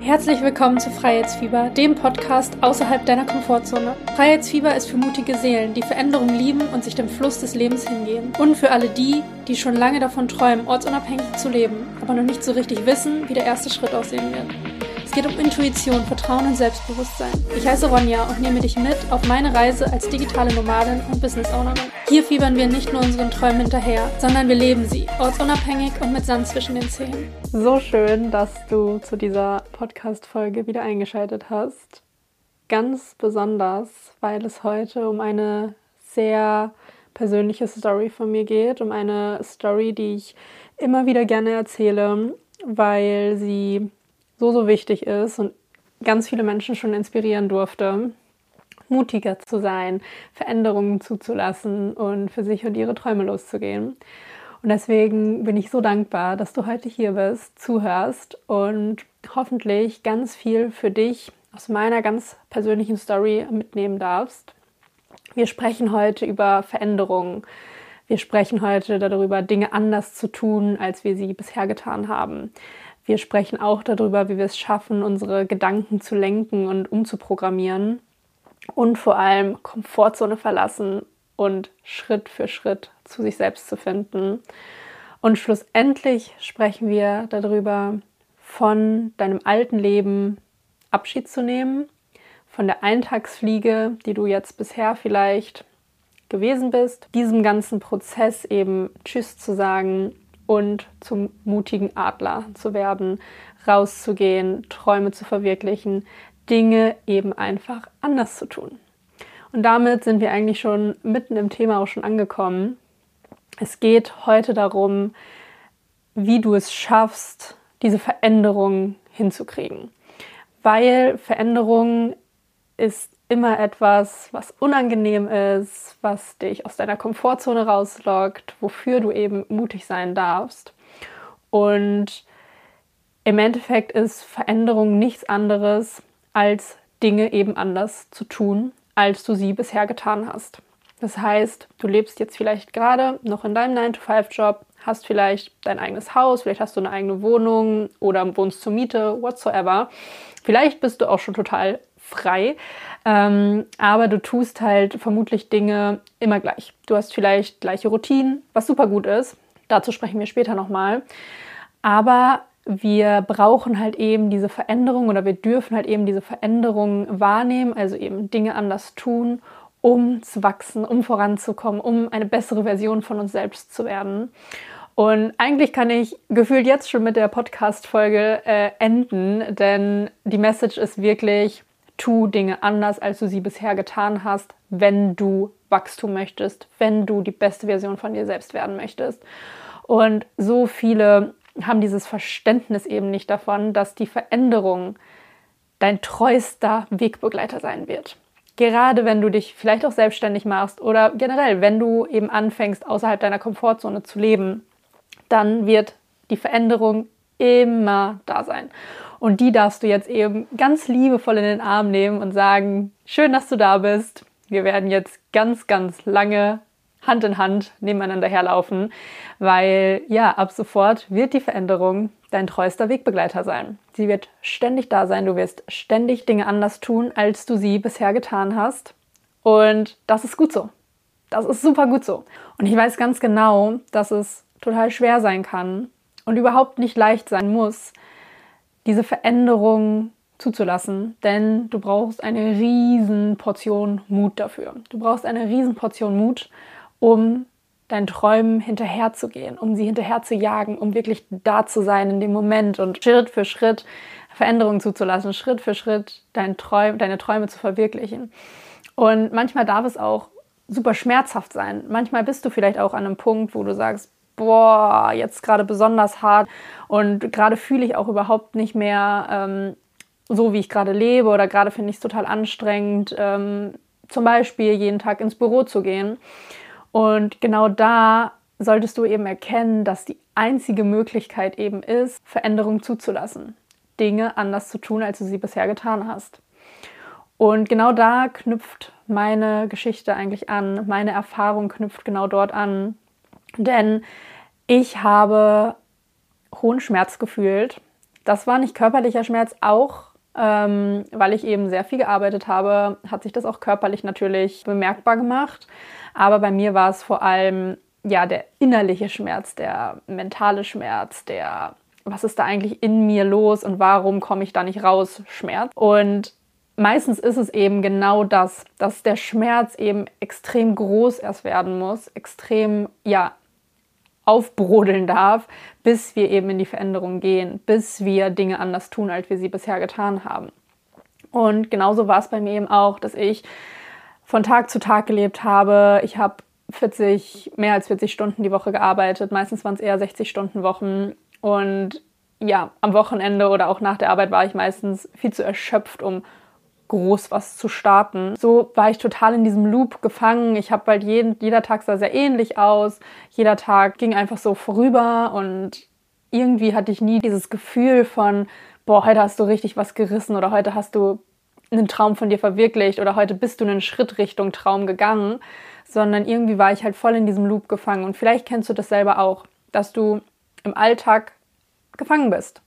Herzlich willkommen zu Freiheitsfieber, dem Podcast außerhalb deiner Komfortzone. Freiheitsfieber ist für mutige Seelen, die Veränderung lieben und sich dem Fluss des Lebens hingehen. Und für alle die, die schon lange davon träumen, ortsunabhängig zu leben, aber noch nicht so richtig wissen, wie der erste Schritt aussehen wird. Es geht um Intuition, Vertrauen und Selbstbewusstsein. Ich heiße Ronja und nehme dich mit auf meine Reise als digitale Nomadin und Business Ownerin. Hier fiebern wir nicht nur unseren Träumen hinterher, sondern wir leben sie, ortsunabhängig und mit Sand zwischen den Zähnen. So schön, dass du zu dieser Podcast-Folge wieder eingeschaltet hast. Ganz besonders, weil es heute um eine sehr persönliche Story von mir geht, um eine Story, die ich immer wieder gerne erzähle, weil sie so, so wichtig ist und ganz viele Menschen schon inspirieren durfte, mutiger zu sein, Veränderungen zuzulassen und für sich und ihre Träume loszugehen. Und deswegen bin ich so dankbar, dass du heute hier bist, zuhörst und hoffentlich ganz viel für dich aus meiner ganz persönlichen Story mitnehmen darfst. Wir sprechen heute über Veränderungen. Wir sprechen heute darüber, Dinge anders zu tun, als wir sie bisher getan haben. Wir sprechen auch darüber, wie wir es schaffen, unsere Gedanken zu lenken und umzuprogrammieren und vor allem Komfortzone verlassen und Schritt für Schritt zu sich selbst zu finden. Und schlussendlich sprechen wir darüber, von deinem alten Leben Abschied zu nehmen, von der Eintagsfliege, die du jetzt bisher vielleicht gewesen bist, diesem ganzen Prozess eben Tschüss zu sagen und zum mutigen Adler zu werden, rauszugehen, Träume zu verwirklichen, Dinge eben einfach anders zu tun. Und damit sind wir eigentlich schon mitten im Thema auch schon angekommen. Es geht heute darum, wie du es schaffst, diese Veränderung hinzukriegen. Weil Veränderung ist immer etwas, was unangenehm ist, was dich aus deiner Komfortzone rauslockt, wofür du eben mutig sein darfst. Und im Endeffekt ist Veränderung nichts anderes, als Dinge eben anders zu tun, als du sie bisher getan hast. Das heißt, du lebst jetzt vielleicht gerade noch in deinem 9-to-5-Job, hast vielleicht dein eigenes Haus, vielleicht hast du eine eigene Wohnung oder wohnst zur Miete, whatsoever. Vielleicht bist du auch schon total frei. Ähm, aber du tust halt vermutlich Dinge immer gleich. Du hast vielleicht gleiche Routinen, was super gut ist. Dazu sprechen wir später nochmal. Aber wir brauchen halt eben diese Veränderung oder wir dürfen halt eben diese Veränderung wahrnehmen, also eben Dinge anders tun, um zu wachsen, um voranzukommen, um eine bessere Version von uns selbst zu werden. Und eigentlich kann ich gefühlt jetzt schon mit der Podcast-Folge äh, enden, denn die Message ist wirklich, tu Dinge anders, als du sie bisher getan hast, wenn du Wachstum möchtest, wenn du die beste Version von dir selbst werden möchtest. Und so viele haben dieses Verständnis eben nicht davon, dass die Veränderung dein treuester Wegbegleiter sein wird. Gerade wenn du dich vielleicht auch selbstständig machst oder generell, wenn du eben anfängst, außerhalb deiner Komfortzone zu leben, dann wird die Veränderung immer da sein. Und die darfst du jetzt eben ganz liebevoll in den Arm nehmen und sagen, schön, dass du da bist. Wir werden jetzt ganz, ganz lange Hand in Hand nebeneinander herlaufen, weil ja, ab sofort wird die Veränderung dein treuester Wegbegleiter sein. Sie wird ständig da sein, du wirst ständig Dinge anders tun, als du sie bisher getan hast. Und das ist gut so. Das ist super gut so. Und ich weiß ganz genau, dass es total schwer sein kann und überhaupt nicht leicht sein muss, diese Veränderung zuzulassen, denn du brauchst eine riesen Portion Mut dafür. Du brauchst eine riesen Portion Mut, um deinen Träumen hinterherzugehen, um sie hinterher zu jagen, um wirklich da zu sein in dem Moment und Schritt für Schritt Veränderungen zuzulassen, Schritt für Schritt dein Träum, deine Träume zu verwirklichen. Und manchmal darf es auch super schmerzhaft sein. Manchmal bist du vielleicht auch an einem Punkt, wo du sagst, boah, jetzt gerade besonders hart und gerade fühle ich auch überhaupt nicht mehr ähm, so, wie ich gerade lebe oder gerade finde ich es total anstrengend, ähm, zum Beispiel jeden Tag ins Büro zu gehen. Und genau da solltest du eben erkennen, dass die einzige Möglichkeit eben ist, Veränderung zuzulassen. Dinge anders zu tun, als du sie bisher getan hast. Und genau da knüpft meine Geschichte eigentlich an, meine Erfahrung knüpft genau dort an. Denn ich habe hohen Schmerz gefühlt, das war nicht körperlicher Schmerz, auch ähm, weil ich eben sehr viel gearbeitet habe, hat sich das auch körperlich natürlich bemerkbar gemacht. Aber bei mir war es vor allem ja der innerliche Schmerz, der mentale Schmerz, der was ist da eigentlich in mir los und warum komme ich da nicht raus, Schmerz. Und meistens ist es eben genau das, dass der Schmerz eben extrem groß erst werden muss, extrem, ja, aufbrodeln darf, bis wir eben in die Veränderung gehen, bis wir Dinge anders tun, als wir sie bisher getan haben. Und genauso war es bei mir eben auch, dass ich von Tag zu Tag gelebt habe. Ich habe 40, mehr als 40 Stunden die Woche gearbeitet. Meistens waren es eher 60 Stunden Wochen. Und ja, am Wochenende oder auch nach der Arbeit war ich meistens viel zu erschöpft, um groß was zu starten. So war ich total in diesem Loop gefangen. Ich habe bald jeden, jeder Tag sah sehr ähnlich aus. Jeder Tag ging einfach so vorüber und irgendwie hatte ich nie dieses Gefühl von, boah, heute hast du richtig was gerissen oder heute hast du einen Traum von dir verwirklicht oder heute bist du einen Schritt Richtung Traum gegangen, sondern irgendwie war ich halt voll in diesem Loop gefangen. Und vielleicht kennst du das selber auch, dass du im Alltag gefangen bist.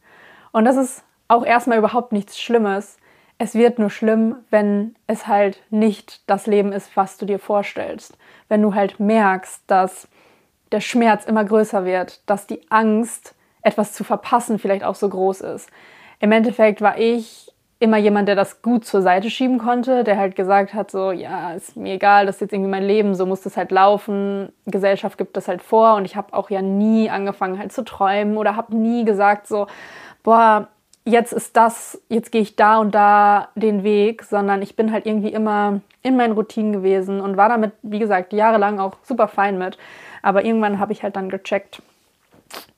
Und das ist auch erstmal überhaupt nichts Schlimmes. Es wird nur schlimm, wenn es halt nicht das Leben ist, was du dir vorstellst. Wenn du halt merkst, dass der Schmerz immer größer wird, dass die Angst, etwas zu verpassen, vielleicht auch so groß ist. Im Endeffekt war ich immer jemand, der das gut zur Seite schieben konnte, der halt gesagt hat, so, ja, ist mir egal, das ist jetzt irgendwie mein Leben, so muss das halt laufen, Gesellschaft gibt das halt vor und ich habe auch ja nie angefangen halt zu träumen oder habe nie gesagt so, boah, jetzt ist das, jetzt gehe ich da und da den Weg, sondern ich bin halt irgendwie immer in meinen Routinen gewesen und war damit, wie gesagt, jahrelang auch super fein mit. Aber irgendwann habe ich halt dann gecheckt,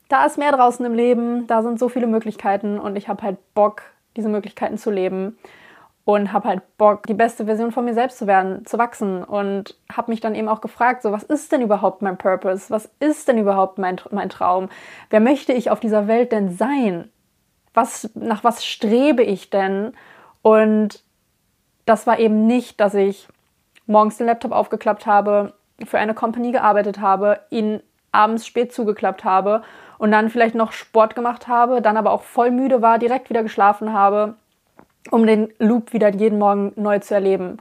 da ist mehr draußen im Leben, da sind so viele Möglichkeiten und ich habe halt Bock, diese Möglichkeiten zu leben und habe halt Bock, die beste Version von mir selbst zu werden, zu wachsen und habe mich dann eben auch gefragt, so was ist denn überhaupt mein Purpose? Was ist denn überhaupt mein, mein Traum? Wer möchte ich auf dieser Welt denn sein? Was, nach was strebe ich denn? Und das war eben nicht, dass ich morgens den Laptop aufgeklappt habe, für eine Company gearbeitet habe, ihn abends spät zugeklappt habe und dann vielleicht noch Sport gemacht habe, dann aber auch voll müde war, direkt wieder geschlafen habe, um den Loop wieder jeden Morgen neu zu erleben.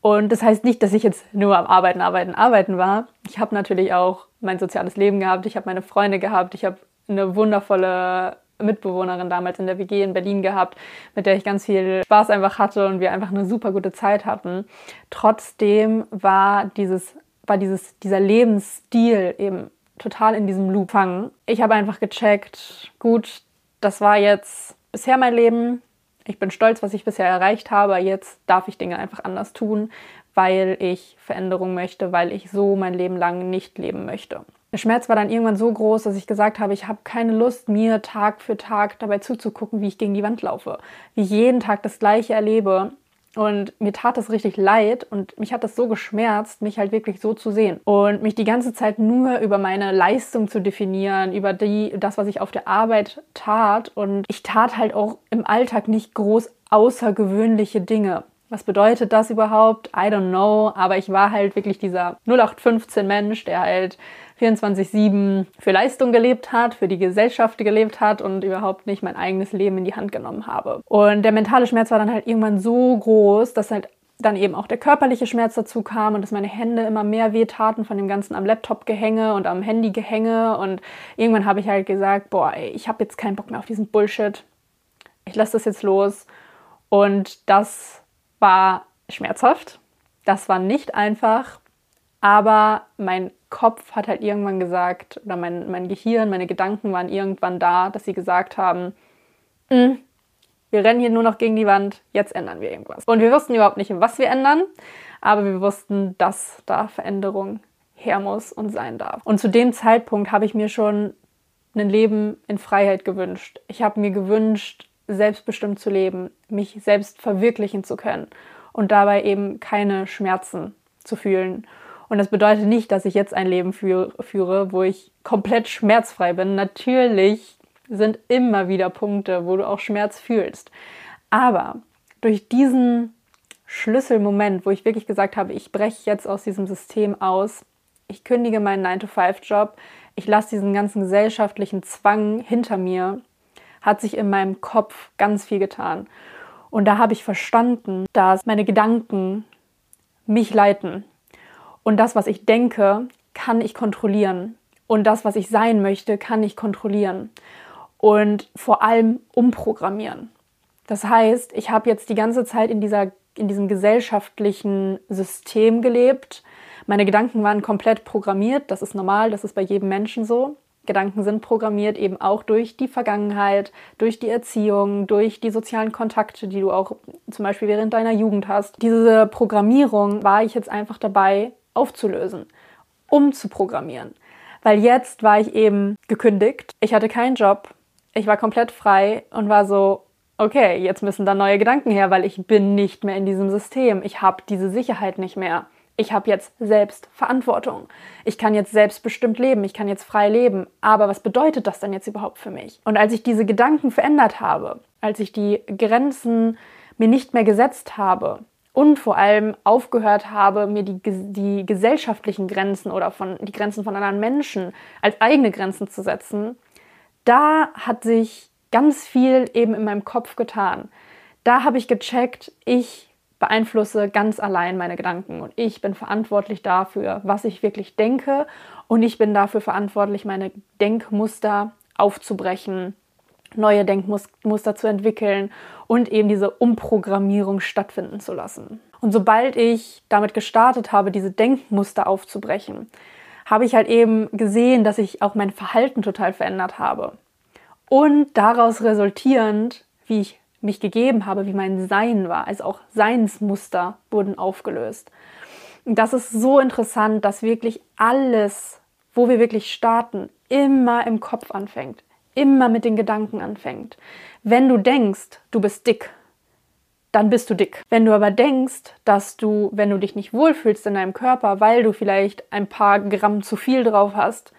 Und das heißt nicht, dass ich jetzt nur am Arbeiten, Arbeiten, Arbeiten war. Ich habe natürlich auch mein soziales Leben gehabt, ich habe meine Freunde gehabt, ich habe eine wundervolle Mitbewohnerin damals in der WG in Berlin gehabt, mit der ich ganz viel Spaß einfach hatte und wir einfach eine super gute Zeit hatten. Trotzdem war dieses, war dieses, dieser Lebensstil eben total in diesem Loop fangen. Ich habe einfach gecheckt, gut, das war jetzt bisher mein Leben. Ich bin stolz, was ich bisher erreicht habe. Jetzt darf ich Dinge einfach anders tun, weil ich Veränderung möchte, weil ich so mein Leben lang nicht leben möchte. Der Schmerz war dann irgendwann so groß, dass ich gesagt habe, ich habe keine Lust, mir Tag für Tag dabei zuzugucken, wie ich gegen die Wand laufe, wie ich jeden Tag das Gleiche erlebe und mir tat es richtig leid und mich hat das so geschmerzt, mich halt wirklich so zu sehen. Und mich die ganze Zeit nur über meine Leistung zu definieren, über die, das, was ich auf der Arbeit tat. Und ich tat halt auch im Alltag nicht groß außergewöhnliche Dinge. Was bedeutet das überhaupt? I don't know. Aber ich war halt wirklich dieser 0815 Mensch, der halt 24-7 für Leistung gelebt hat, für die Gesellschaft gelebt hat und überhaupt nicht mein eigenes Leben in die Hand genommen habe. Und der mentale Schmerz war dann halt irgendwann so groß, dass halt dann eben auch der körperliche Schmerz dazu kam und dass meine Hände immer mehr wehtaten von dem ganzen am Laptop gehänge und am Handy gehänge und irgendwann habe ich halt gesagt, boah, ey, ich habe jetzt keinen Bock mehr auf diesen Bullshit. Ich lasse das jetzt los und das war schmerzhaft. Das war nicht einfach, aber mein Kopf hat halt irgendwann gesagt, oder mein, mein Gehirn, meine Gedanken waren irgendwann da, dass sie gesagt haben, mm, wir rennen hier nur noch gegen die Wand, jetzt ändern wir irgendwas. Und wir wussten überhaupt nicht, was wir ändern, aber wir wussten, dass da Veränderung her muss und sein darf. Und zu dem Zeitpunkt habe ich mir schon ein Leben in Freiheit gewünscht. Ich habe mir gewünscht, selbstbestimmt zu leben, mich selbst verwirklichen zu können und dabei eben keine Schmerzen zu fühlen und das bedeutet nicht, dass ich jetzt ein Leben führe, wo ich komplett schmerzfrei bin. Natürlich sind immer wieder Punkte, wo du auch Schmerz fühlst. Aber durch diesen Schlüsselmoment, wo ich wirklich gesagt habe, ich breche jetzt aus diesem System aus, ich kündige meinen 9-to-5-Job, ich lasse diesen ganzen gesellschaftlichen Zwang hinter mir, hat sich in meinem Kopf ganz viel getan. Und da habe ich verstanden, dass meine Gedanken mich leiten. Und das, was ich denke, kann ich kontrollieren. Und das, was ich sein möchte, kann ich kontrollieren. Und vor allem umprogrammieren. Das heißt, ich habe jetzt die ganze Zeit in, dieser, in diesem gesellschaftlichen System gelebt. Meine Gedanken waren komplett programmiert. Das ist normal, das ist bei jedem Menschen so. Gedanken sind programmiert eben auch durch die Vergangenheit, durch die Erziehung, durch die sozialen Kontakte, die du auch zum Beispiel während deiner Jugend hast. Diese Programmierung war ich jetzt einfach dabei aufzulösen, umzuprogrammieren. Weil jetzt war ich eben gekündigt, ich hatte keinen Job, ich war komplett frei und war so, okay, jetzt müssen da neue Gedanken her, weil ich bin nicht mehr in diesem System, ich habe diese Sicherheit nicht mehr ich habe jetzt selbst Verantwortung. Ich kann jetzt selbstbestimmt leben, ich kann jetzt frei leben. Aber was bedeutet das denn jetzt überhaupt für mich? Und als ich diese Gedanken verändert habe, als ich die Grenzen mir nicht mehr gesetzt habe und vor allem aufgehört habe, mir die, die gesellschaftlichen Grenzen oder von, die Grenzen von anderen Menschen als eigene Grenzen zu setzen, da hat sich ganz viel eben in meinem Kopf getan. Da habe ich gecheckt, ich beeinflusse ganz allein meine Gedanken und ich bin verantwortlich dafür, was ich wirklich denke und ich bin dafür verantwortlich, meine Denkmuster aufzubrechen, neue Denkmuster zu entwickeln und eben diese Umprogrammierung stattfinden zu lassen. Und sobald ich damit gestartet habe, diese Denkmuster aufzubrechen, habe ich halt eben gesehen, dass ich auch mein Verhalten total verändert habe. Und daraus resultierend, wie ich mich gegeben habe, wie mein Sein war. Also auch Seinsmuster wurden aufgelöst. Und das ist so interessant, dass wirklich alles, wo wir wirklich starten, immer im Kopf anfängt, immer mit den Gedanken anfängt. Wenn du denkst, du bist dick, dann bist du dick. Wenn du aber denkst, dass du, wenn du dich nicht wohlfühlst in deinem Körper, weil du vielleicht ein paar Gramm zu viel drauf hast,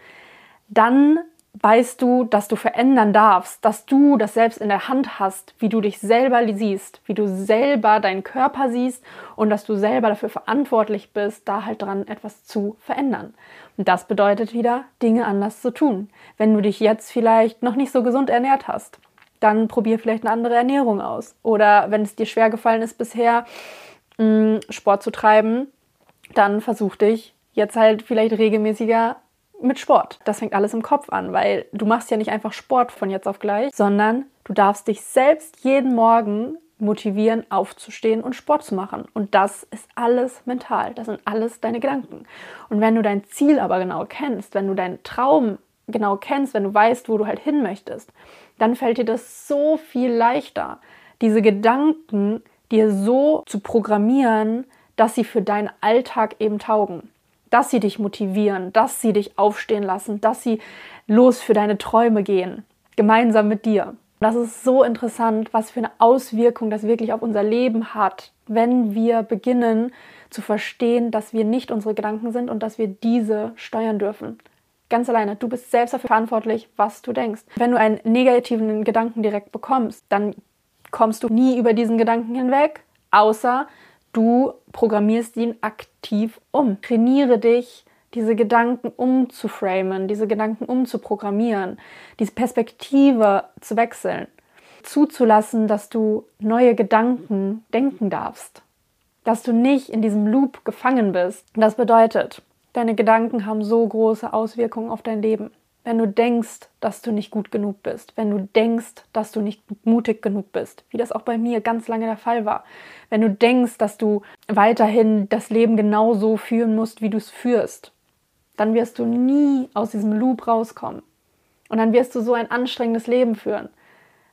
dann weißt du, dass du verändern darfst, dass du das selbst in der Hand hast, wie du dich selber siehst, wie du selber deinen Körper siehst und dass du selber dafür verantwortlich bist, da halt dran etwas zu verändern. Und das bedeutet wieder, Dinge anders zu tun. Wenn du dich jetzt vielleicht noch nicht so gesund ernährt hast, dann probier vielleicht eine andere Ernährung aus. Oder wenn es dir schwer gefallen ist bisher, mm, Sport zu treiben, dann versuch dich jetzt halt vielleicht regelmäßiger mit Sport. Das fängt alles im Kopf an, weil du machst ja nicht einfach Sport von jetzt auf gleich, sondern du darfst dich selbst jeden Morgen motivieren, aufzustehen und Sport zu machen. Und das ist alles mental. Das sind alles deine Gedanken. Und wenn du dein Ziel aber genau kennst, wenn du deinen Traum genau kennst, wenn du weißt, wo du halt hin möchtest, dann fällt dir das so viel leichter, diese Gedanken dir so zu programmieren, dass sie für deinen Alltag eben taugen dass sie dich motivieren, dass sie dich aufstehen lassen, dass sie los für deine Träume gehen, gemeinsam mit dir. Das ist so interessant, was für eine Auswirkung das wirklich auf unser Leben hat, wenn wir beginnen zu verstehen, dass wir nicht unsere Gedanken sind und dass wir diese steuern dürfen. Ganz alleine. Du bist selbst dafür verantwortlich, was du denkst. Wenn du einen negativen Gedanken direkt bekommst, dann kommst du nie über diesen Gedanken hinweg, außer Du programmierst ihn aktiv um. Trainiere dich, diese Gedanken umzuframen, diese Gedanken umzuprogrammieren, diese Perspektive zu wechseln, zuzulassen, dass du neue Gedanken denken darfst, dass du nicht in diesem Loop gefangen bist. Das bedeutet, deine Gedanken haben so große Auswirkungen auf dein Leben wenn du denkst, dass du nicht gut genug bist, wenn du denkst, dass du nicht mutig genug bist, wie das auch bei mir ganz lange der Fall war, wenn du denkst, dass du weiterhin das Leben genau so führen musst, wie du es führst, dann wirst du nie aus diesem Loop rauskommen. Und dann wirst du so ein anstrengendes Leben führen.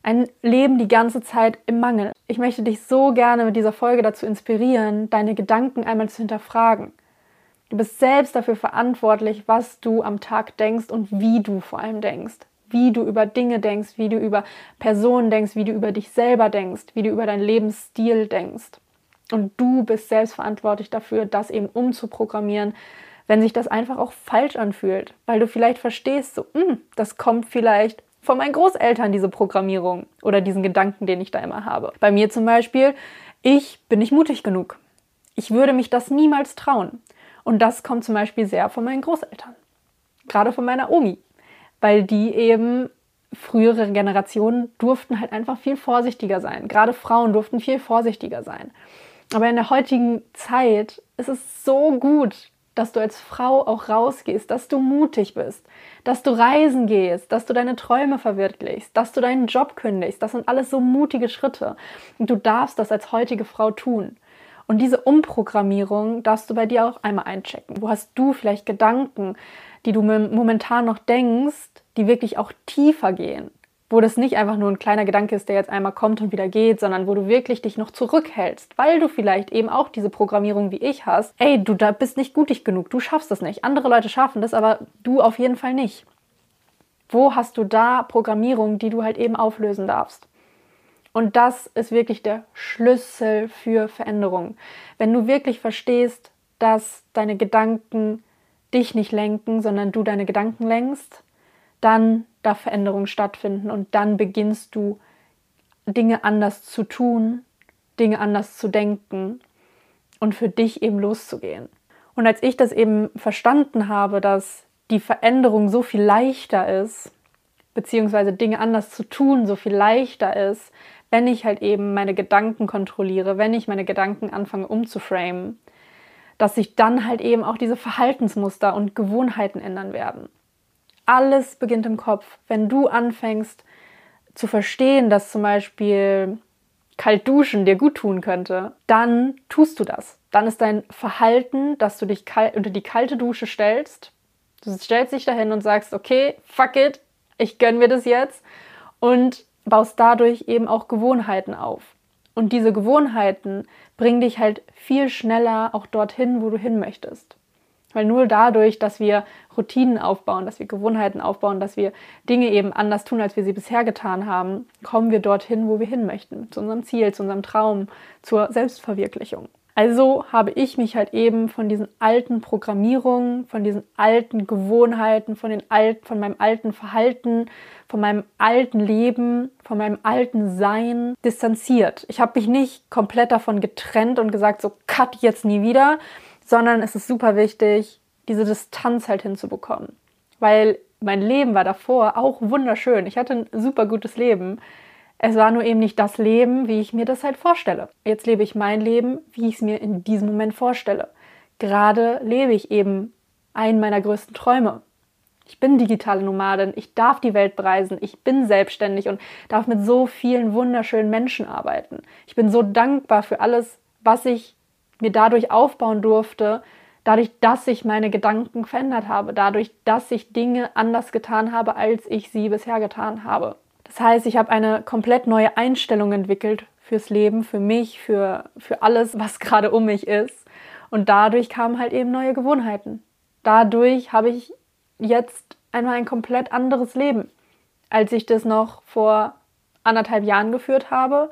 Ein Leben die ganze Zeit im Mangel. Ich möchte dich so gerne mit dieser Folge dazu inspirieren, deine Gedanken einmal zu hinterfragen. Du bist selbst dafür verantwortlich, was du am Tag denkst und wie du vor allem denkst. Wie du über Dinge denkst, wie du über Personen denkst, wie du über dich selber denkst, wie du über deinen Lebensstil denkst. Und du bist selbst verantwortlich dafür, das eben umzuprogrammieren, wenn sich das einfach auch falsch anfühlt. Weil du vielleicht verstehst, so, hm, das kommt vielleicht von meinen Großeltern, diese Programmierung oder diesen Gedanken, den ich da immer habe. Bei mir zum Beispiel, ich bin nicht mutig genug. Ich würde mich das niemals trauen. Und das kommt zum Beispiel sehr von meinen Großeltern. Gerade von meiner Omi. Weil die eben frühere Generationen durften halt einfach viel vorsichtiger sein. Gerade Frauen durften viel vorsichtiger sein. Aber in der heutigen Zeit ist es so gut, dass du als Frau auch rausgehst, dass du mutig bist, dass du reisen gehst, dass du deine Träume verwirklichst, dass du deinen Job kündigst. Das sind alles so mutige Schritte. Und du darfst das als heutige Frau tun. Und diese Umprogrammierung darfst du bei dir auch einmal einchecken. Wo hast du vielleicht Gedanken, die du momentan noch denkst, die wirklich auch tiefer gehen? wo das nicht einfach nur ein kleiner Gedanke ist, der jetzt einmal kommt und wieder geht, sondern wo du wirklich dich noch zurückhältst, weil du vielleicht eben auch diese Programmierung wie ich hast. Ey, du da bist nicht gutig genug, du schaffst das nicht. Andere Leute schaffen das, aber du auf jeden Fall nicht. Wo hast du da Programmierung, die du halt eben auflösen darfst? Und das ist wirklich der Schlüssel für Veränderung. Wenn du wirklich verstehst, dass deine Gedanken dich nicht lenken, sondern du deine Gedanken lenkst, dann darf Veränderung stattfinden und dann beginnst du Dinge anders zu tun, Dinge anders zu denken und für dich eben loszugehen. Und als ich das eben verstanden habe, dass die Veränderung so viel leichter ist, beziehungsweise Dinge anders zu tun so viel leichter ist, wenn ich halt eben meine Gedanken kontrolliere, wenn ich meine Gedanken anfange umzuframen, dass sich dann halt eben auch diese Verhaltensmuster und Gewohnheiten ändern werden. Alles beginnt im Kopf. Wenn du anfängst zu verstehen, dass zum Beispiel kalt duschen dir gut tun könnte, dann tust du das. Dann ist dein Verhalten, dass du dich unter die kalte Dusche stellst. Du stellst dich dahin und sagst, okay, fuck it, ich gönn mir das jetzt und baust dadurch eben auch Gewohnheiten auf. Und diese Gewohnheiten bringen dich halt viel schneller auch dorthin, wo du hin möchtest. Weil nur dadurch, dass wir Routinen aufbauen, dass wir Gewohnheiten aufbauen, dass wir Dinge eben anders tun, als wir sie bisher getan haben, kommen wir dorthin, wo wir hin möchten, zu unserem Ziel, zu unserem Traum, zur Selbstverwirklichung. Also habe ich mich halt eben von diesen alten Programmierungen, von diesen alten Gewohnheiten, von, den Alt, von meinem alten Verhalten, von meinem alten Leben, von meinem alten Sein distanziert. Ich habe mich nicht komplett davon getrennt und gesagt, so cut jetzt nie wieder, sondern es ist super wichtig, diese Distanz halt hinzubekommen. Weil mein Leben war davor auch wunderschön. Ich hatte ein super gutes Leben. Es war nur eben nicht das Leben, wie ich mir das halt vorstelle. Jetzt lebe ich mein Leben, wie ich es mir in diesem Moment vorstelle. Gerade lebe ich eben einen meiner größten Träume. Ich bin digitale Nomadin, ich darf die Welt bereisen, ich bin selbstständig und darf mit so vielen wunderschönen Menschen arbeiten. Ich bin so dankbar für alles, was ich mir dadurch aufbauen durfte, dadurch, dass ich meine Gedanken verändert habe, dadurch, dass ich Dinge anders getan habe, als ich sie bisher getan habe. Das heißt, ich habe eine komplett neue Einstellung entwickelt fürs Leben, für mich, für, für alles, was gerade um mich ist. Und dadurch kamen halt eben neue Gewohnheiten. Dadurch habe ich jetzt einmal ein komplett anderes Leben, als ich das noch vor anderthalb Jahren geführt habe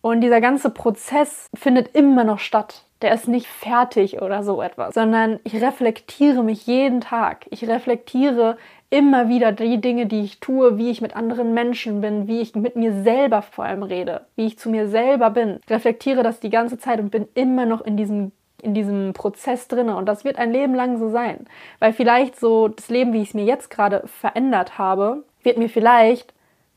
und dieser ganze Prozess findet immer noch statt. Der ist nicht fertig oder so etwas, sondern ich reflektiere mich jeden Tag. Ich reflektiere immer wieder die Dinge, die ich tue, wie ich mit anderen Menschen bin, wie ich mit mir selber vor allem rede, wie ich zu mir selber bin. Ich reflektiere das die ganze Zeit und bin immer noch in diesem in diesem Prozess drin und das wird ein Leben lang so sein, weil vielleicht so das Leben, wie ich es mir jetzt gerade verändert habe, wird mir vielleicht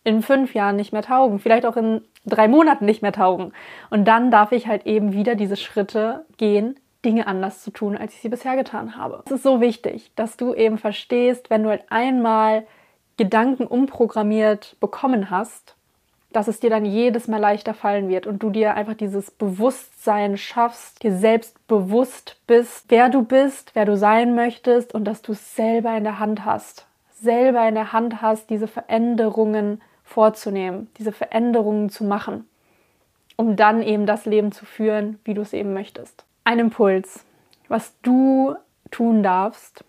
in fünf Jahren nicht mehr taugen, vielleicht auch in drei Monaten nicht mehr taugen. Und dann darf ich halt eben wieder diese Schritte gehen, Dinge anders zu tun, als ich sie bisher getan habe. Es ist so wichtig, dass du eben verstehst, wenn du halt einmal Gedanken umprogrammiert bekommen hast, dass es dir dann jedes Mal leichter fallen wird und du dir einfach dieses Bewusstsein schaffst, dir selbst bewusst bist, wer du bist, wer du sein möchtest und dass du es selber in der Hand hast. Selber in der Hand hast, diese Veränderungen vorzunehmen, diese Veränderungen zu machen, um dann eben das Leben zu führen, wie du es eben möchtest. Ein Impuls, was du tun darfst,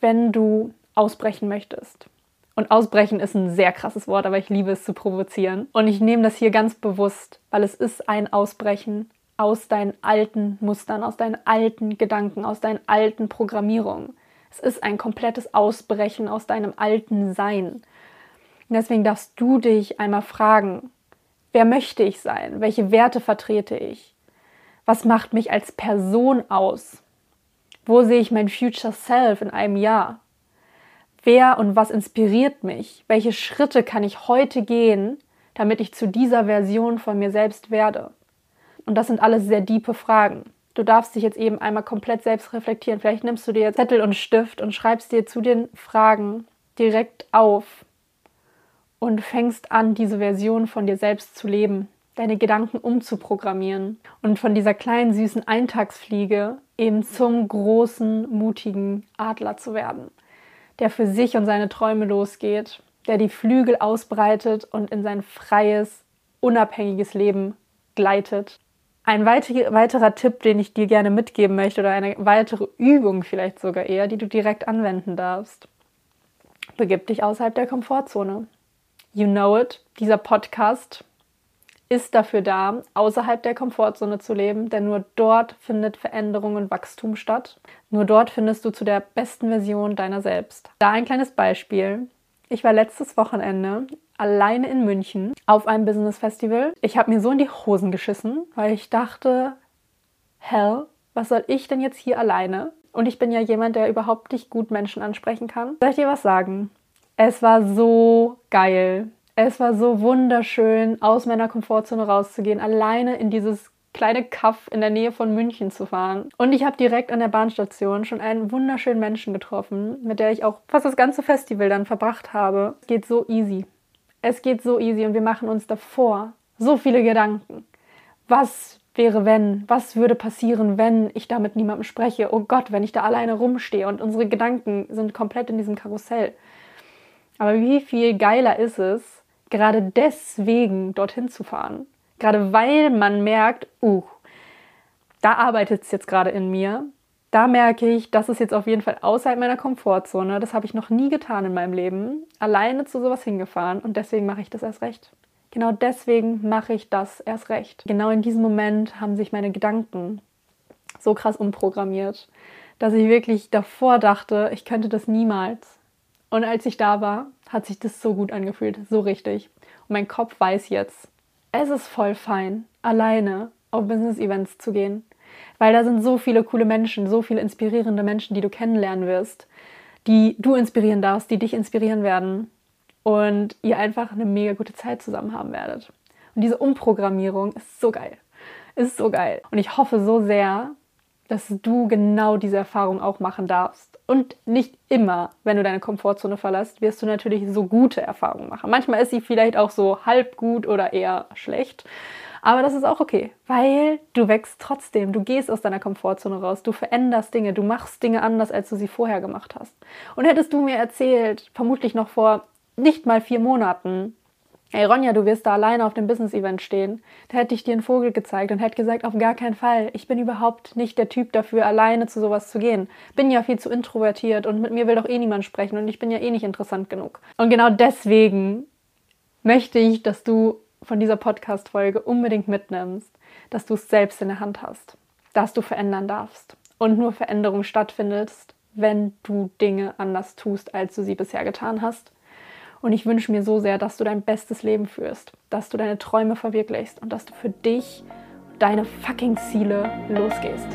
wenn du ausbrechen möchtest. Und ausbrechen ist ein sehr krasses Wort, aber ich liebe es zu provozieren. Und ich nehme das hier ganz bewusst, weil es ist ein Ausbrechen aus deinen alten Mustern, aus deinen alten Gedanken, aus deinen alten Programmierungen. Es ist ein komplettes Ausbrechen aus deinem alten Sein. Und deswegen darfst du dich einmal fragen, wer möchte ich sein? Welche Werte vertrete ich? Was macht mich als Person aus? Wo sehe ich mein Future Self in einem Jahr? Wer und was inspiriert mich? Welche Schritte kann ich heute gehen, damit ich zu dieser Version von mir selbst werde? Und das sind alles sehr diepe Fragen. Du darfst dich jetzt eben einmal komplett selbst reflektieren. Vielleicht nimmst du dir Zettel und Stift und schreibst dir zu den Fragen direkt auf und fängst an, diese Version von dir selbst zu leben, deine Gedanken umzuprogrammieren und von dieser kleinen süßen Eintagsfliege eben zum großen, mutigen Adler zu werden, der für sich und seine Träume losgeht, der die Flügel ausbreitet und in sein freies, unabhängiges Leben gleitet. Ein weiterer Tipp, den ich dir gerne mitgeben möchte, oder eine weitere Übung vielleicht sogar eher, die du direkt anwenden darfst. Begib dich außerhalb der Komfortzone. You know it, dieser Podcast ist dafür da, außerhalb der Komfortzone zu leben, denn nur dort findet Veränderung und Wachstum statt. Nur dort findest du zu der besten Version deiner selbst. Da ein kleines Beispiel. Ich war letztes Wochenende alleine in München auf einem Business Festival. Ich habe mir so in die Hosen geschissen, weil ich dachte, hell, was soll ich denn jetzt hier alleine? Und ich bin ja jemand, der überhaupt nicht gut Menschen ansprechen kann. Soll ich dir was sagen? Es war so geil. Es war so wunderschön, aus meiner Komfortzone rauszugehen, alleine in dieses kleine Kaff in der Nähe von München zu fahren. Und ich habe direkt an der Bahnstation schon einen wunderschönen Menschen getroffen, mit der ich auch fast das ganze Festival dann verbracht habe. Es geht so easy. Es geht so easy und wir machen uns davor so viele Gedanken. Was wäre, wenn? Was würde passieren, wenn ich da mit niemandem spreche? Oh Gott, wenn ich da alleine rumstehe und unsere Gedanken sind komplett in diesem Karussell. Aber wie viel geiler ist es, gerade deswegen dorthin zu fahren. Gerade weil man merkt, uh, da arbeitet es jetzt gerade in mir. Da merke ich, das ist jetzt auf jeden Fall außerhalb meiner Komfortzone. Das habe ich noch nie getan in meinem Leben. Alleine zu sowas hingefahren und deswegen mache ich das erst recht. Genau deswegen mache ich das erst recht. Genau in diesem Moment haben sich meine Gedanken so krass umprogrammiert, dass ich wirklich davor dachte, ich könnte das niemals. Und als ich da war, hat sich das so gut angefühlt, so richtig. Und mein Kopf weiß jetzt, es ist voll fein, alleine auf Business-Events zu gehen. Weil da sind so viele coole Menschen, so viele inspirierende Menschen, die du kennenlernen wirst, die du inspirieren darfst, die dich inspirieren werden. Und ihr einfach eine mega gute Zeit zusammen haben werdet. Und diese Umprogrammierung ist so geil. Ist so geil. Und ich hoffe so sehr, dass du genau diese Erfahrung auch machen darfst. Und nicht immer, wenn du deine Komfortzone verlässt, wirst du natürlich so gute Erfahrungen machen. Manchmal ist sie vielleicht auch so halb gut oder eher schlecht. Aber das ist auch okay, weil du wächst trotzdem. Du gehst aus deiner Komfortzone raus, du veränderst Dinge, du machst Dinge anders, als du sie vorher gemacht hast. Und hättest du mir erzählt, vermutlich noch vor nicht mal vier Monaten, Ey Ronja, du wirst da alleine auf dem Business-Event stehen. Da hätte ich dir einen Vogel gezeigt und hätte gesagt, auf gar keinen Fall. Ich bin überhaupt nicht der Typ dafür, alleine zu sowas zu gehen. Bin ja viel zu introvertiert und mit mir will doch eh niemand sprechen und ich bin ja eh nicht interessant genug. Und genau deswegen möchte ich, dass du von dieser Podcast-Folge unbedingt mitnimmst, dass du es selbst in der Hand hast, dass du verändern darfst und nur Veränderung stattfindet, wenn du Dinge anders tust, als du sie bisher getan hast und ich wünsche mir so sehr, dass du dein bestes Leben führst, dass du deine Träume verwirklichst und dass du für dich, deine fucking Ziele losgehst.